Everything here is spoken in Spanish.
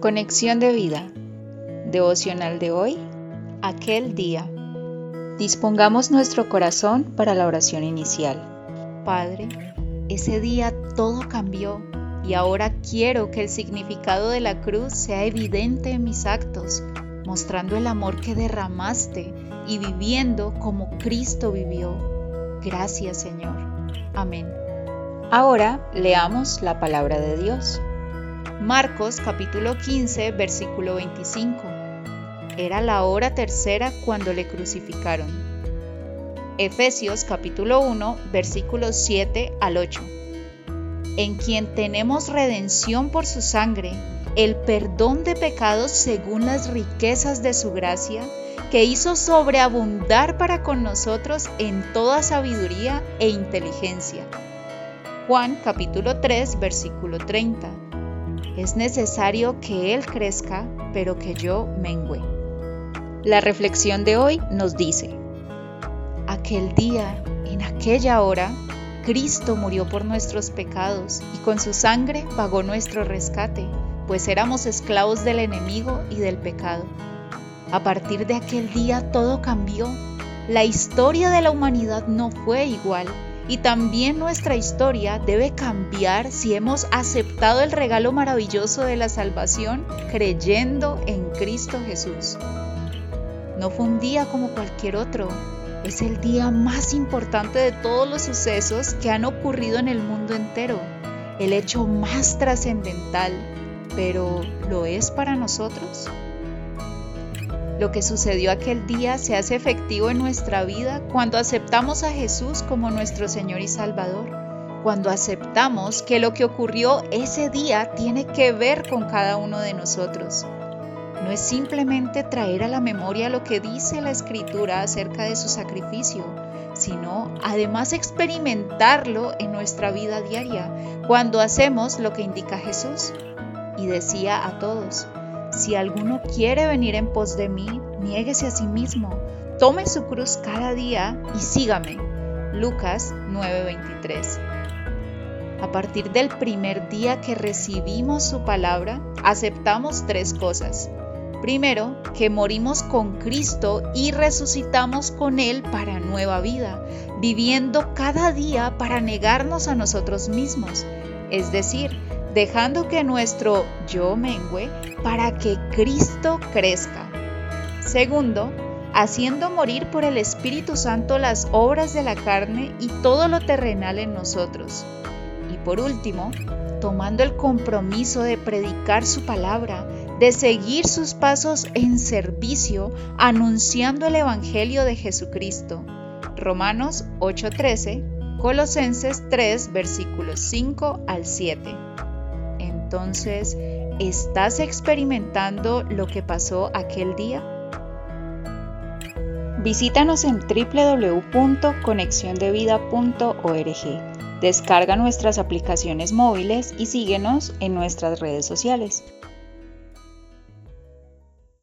Conexión de vida. Devocional de hoy. Aquel día. Dispongamos nuestro corazón para la oración inicial. Padre, ese día todo cambió y ahora quiero que el significado de la cruz sea evidente en mis actos, mostrando el amor que derramaste y viviendo como Cristo vivió. Gracias Señor. Amén. Ahora leamos la palabra de Dios. Marcos capítulo 15 versículo 25. Era la hora tercera cuando le crucificaron. Efesios capítulo 1 versículos 7 al 8. En quien tenemos redención por su sangre, el perdón de pecados según las riquezas de su gracia, que hizo sobreabundar para con nosotros en toda sabiduría e inteligencia. Juan capítulo 3 versículo 30 es necesario que Él crezca, pero que yo mengüe. La reflexión de hoy nos dice, aquel día, en aquella hora, Cristo murió por nuestros pecados y con su sangre pagó nuestro rescate, pues éramos esclavos del enemigo y del pecado. A partir de aquel día todo cambió. La historia de la humanidad no fue igual y también nuestra historia debe cambiar si hemos aceptado el regalo maravilloso de la salvación creyendo en Cristo Jesús. No fue un día como cualquier otro, es el día más importante de todos los sucesos que han ocurrido en el mundo entero, el hecho más trascendental, pero ¿lo es para nosotros? Lo que sucedió aquel día se hace efectivo en nuestra vida cuando aceptamos a Jesús como nuestro Señor y Salvador, cuando aceptamos que lo que ocurrió ese día tiene que ver con cada uno de nosotros. No es simplemente traer a la memoria lo que dice la Escritura acerca de su sacrificio, sino además experimentarlo en nuestra vida diaria, cuando hacemos lo que indica Jesús. Y decía a todos, si alguno quiere venir en pos de mí, niéguese a sí mismo, tome su cruz cada día y sígame. Lucas 9:23. A partir del primer día que recibimos su palabra, aceptamos tres cosas. Primero, que morimos con Cristo y resucitamos con Él para nueva vida, viviendo cada día para negarnos a nosotros mismos, es decir, dejando que nuestro yo mengue para que Cristo crezca. Segundo, haciendo morir por el Espíritu Santo las obras de la carne y todo lo terrenal en nosotros. Y por último, tomando el compromiso de predicar su palabra, de seguir sus pasos en servicio, anunciando el Evangelio de Jesucristo. Romanos 8:13, Colosenses 3, versículos 5 al 7. Entonces, ¿estás experimentando lo que pasó aquel día? Visítanos en www.conexiondevida.org. Descarga nuestras aplicaciones móviles y síguenos en nuestras redes sociales.